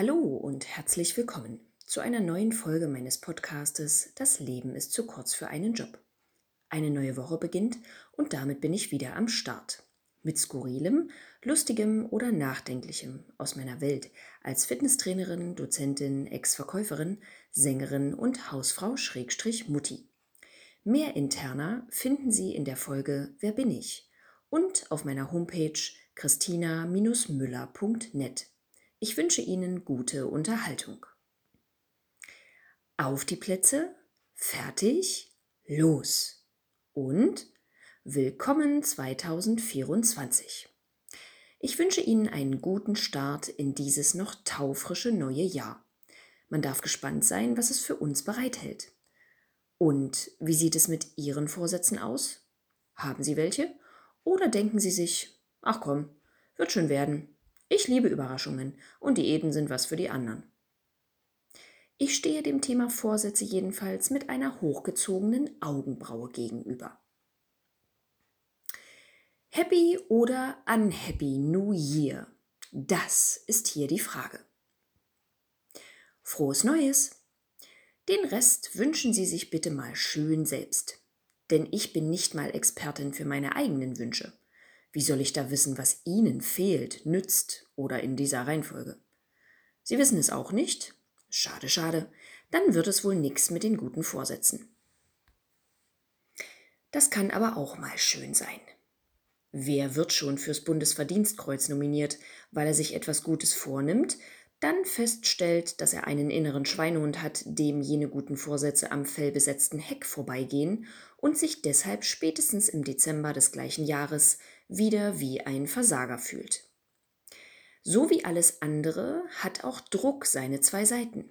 Hallo und herzlich willkommen zu einer neuen Folge meines Podcastes Das Leben ist zu kurz für einen Job. Eine neue Woche beginnt und damit bin ich wieder am Start. Mit skurrilem, lustigem oder nachdenklichem aus meiner Welt als Fitnesstrainerin, Dozentin, Ex-Verkäuferin, Sängerin und Hausfrau Schrägstrich Mutti. Mehr interner finden Sie in der Folge Wer bin ich? und auf meiner Homepage christina-müller.net. Ich wünsche Ihnen gute Unterhaltung. Auf die Plätze, fertig, los und willkommen 2024. Ich wünsche Ihnen einen guten Start in dieses noch taufrische neue Jahr. Man darf gespannt sein, was es für uns bereithält. Und wie sieht es mit Ihren Vorsätzen aus? Haben Sie welche? Oder denken Sie sich, ach komm, wird schon werden. Ich liebe Überraschungen und Diäten sind was für die anderen. Ich stehe dem Thema Vorsätze jedenfalls mit einer hochgezogenen Augenbraue gegenüber. Happy oder unhappy New Year? Das ist hier die Frage. Frohes Neues! Den Rest wünschen Sie sich bitte mal schön selbst. Denn ich bin nicht mal Expertin für meine eigenen Wünsche. Wie soll ich da wissen, was Ihnen fehlt, nützt oder in dieser Reihenfolge? Sie wissen es auch nicht? Schade, schade. Dann wird es wohl nix mit den guten Vorsätzen. Das kann aber auch mal schön sein. Wer wird schon fürs Bundesverdienstkreuz nominiert, weil er sich etwas Gutes vornimmt, dann feststellt, dass er einen inneren Schweinehund hat, dem jene guten Vorsätze am fellbesetzten Heck vorbeigehen und sich deshalb spätestens im Dezember des gleichen Jahres wieder wie ein Versager fühlt. So wie alles andere hat auch Druck seine zwei Seiten.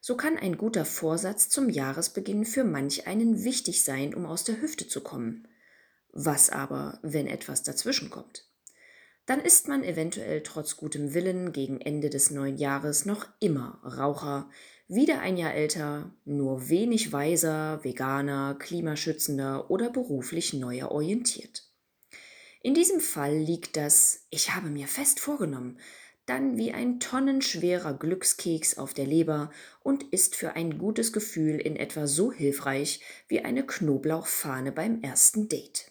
So kann ein guter Vorsatz zum Jahresbeginn für manch einen wichtig sein, um aus der Hüfte zu kommen. Was aber, wenn etwas dazwischenkommt? Dann ist man eventuell trotz gutem Willen gegen Ende des neuen Jahres noch immer Raucher, wieder ein Jahr älter, nur wenig weiser, Veganer, Klimaschützender oder beruflich neuer orientiert. In diesem Fall liegt das Ich habe mir fest vorgenommen dann wie ein tonnenschwerer Glückskeks auf der Leber und ist für ein gutes Gefühl in etwa so hilfreich wie eine Knoblauchfahne beim ersten Date.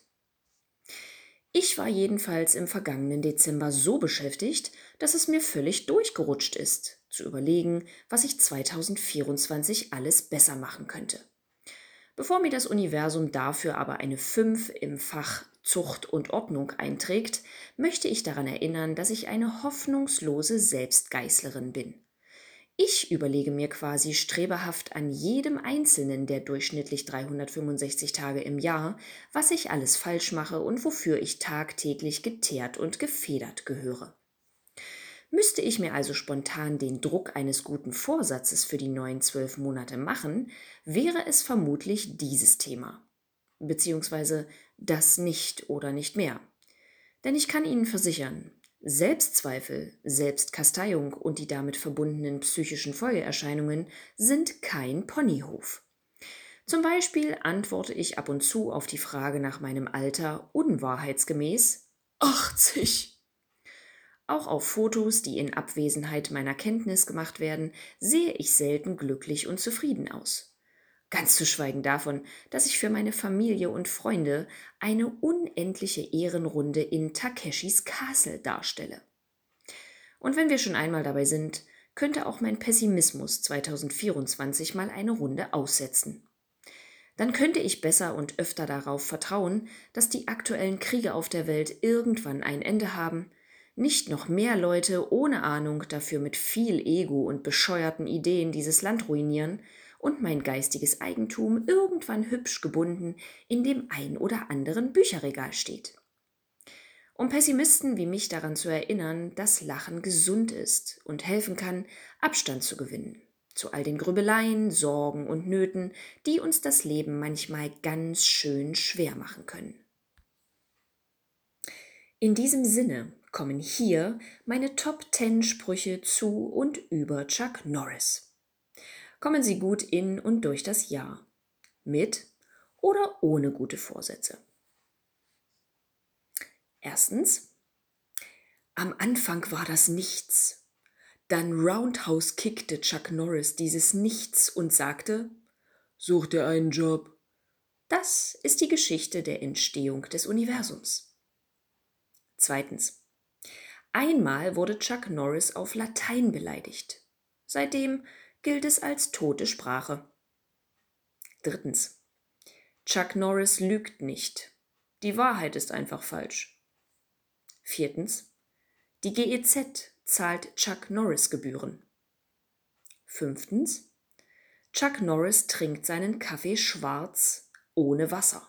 Ich war jedenfalls im vergangenen Dezember so beschäftigt, dass es mir völlig durchgerutscht ist, zu überlegen, was ich 2024 alles besser machen könnte. Bevor mir das Universum dafür aber eine 5 im Fach Zucht und Ordnung einträgt, möchte ich daran erinnern, dass ich eine hoffnungslose Selbstgeißlerin bin. Ich überlege mir quasi streberhaft an jedem einzelnen der durchschnittlich 365 Tage im Jahr, was ich alles falsch mache und wofür ich tagtäglich geteert und gefedert gehöre. Müsste ich mir also spontan den Druck eines guten Vorsatzes für die neuen zwölf Monate machen, wäre es vermutlich dieses Thema. Beziehungsweise das nicht oder nicht mehr. Denn ich kann Ihnen versichern, Selbstzweifel, Selbstkasteiung und die damit verbundenen psychischen Folgeerscheinungen sind kein Ponyhof. Zum Beispiel antworte ich ab und zu auf die Frage nach meinem Alter unwahrheitsgemäß 80. Auch auf Fotos, die in Abwesenheit meiner Kenntnis gemacht werden, sehe ich selten glücklich und zufrieden aus. Ganz zu schweigen davon, dass ich für meine Familie und Freunde eine unendliche Ehrenrunde in Takeshis Castle darstelle. Und wenn wir schon einmal dabei sind, könnte auch mein Pessimismus 2024 mal eine Runde aussetzen. Dann könnte ich besser und öfter darauf vertrauen, dass die aktuellen Kriege auf der Welt irgendwann ein Ende haben, nicht noch mehr Leute ohne Ahnung dafür mit viel Ego und bescheuerten Ideen dieses Land ruinieren und mein geistiges Eigentum irgendwann hübsch gebunden in dem ein oder anderen Bücherregal steht. Um Pessimisten wie mich daran zu erinnern, dass Lachen gesund ist und helfen kann, Abstand zu gewinnen zu all den Grübeleien, Sorgen und Nöten, die uns das Leben manchmal ganz schön schwer machen können. In diesem Sinne kommen hier meine Top 10 Sprüche zu und über Chuck Norris kommen Sie gut in und durch das Jahr. Mit oder ohne gute Vorsätze. Erstens. Am Anfang war das nichts. Dann Roundhouse kickte Chuck Norris dieses Nichts und sagte, Such dir einen Job. Das ist die Geschichte der Entstehung des Universums. Zweitens. Einmal wurde Chuck Norris auf Latein beleidigt. Seitdem gilt es als tote Sprache. Drittens. Chuck Norris lügt nicht. Die Wahrheit ist einfach falsch. Viertens. Die GEZ zahlt Chuck Norris Gebühren. Fünftens. Chuck Norris trinkt seinen Kaffee schwarz ohne Wasser.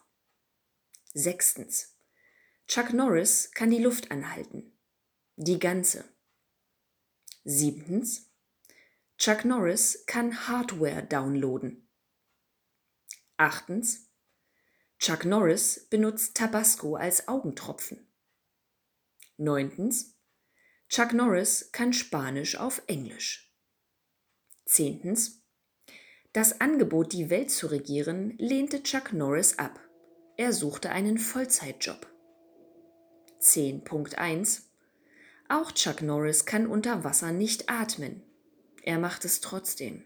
Sechstens. Chuck Norris kann die Luft anhalten. Die ganze. Siebtens. Chuck Norris kann Hardware downloaden. Achtens. Chuck Norris benutzt Tabasco als Augentropfen. Neuntens. Chuck Norris kann Spanisch auf Englisch. Zehntens. Das Angebot, die Welt zu regieren, lehnte Chuck Norris ab. Er suchte einen Vollzeitjob. 10.1 Auch Chuck Norris kann unter Wasser nicht atmen. Er macht es trotzdem.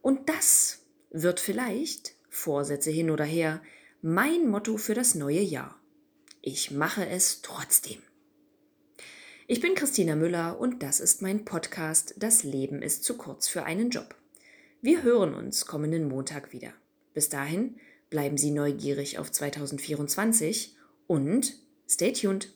Und das wird vielleicht, Vorsätze hin oder her, mein Motto für das neue Jahr. Ich mache es trotzdem. Ich bin Christina Müller und das ist mein Podcast Das Leben ist zu kurz für einen Job. Wir hören uns kommenden Montag wieder. Bis dahin bleiben Sie neugierig auf 2024 und stay tuned.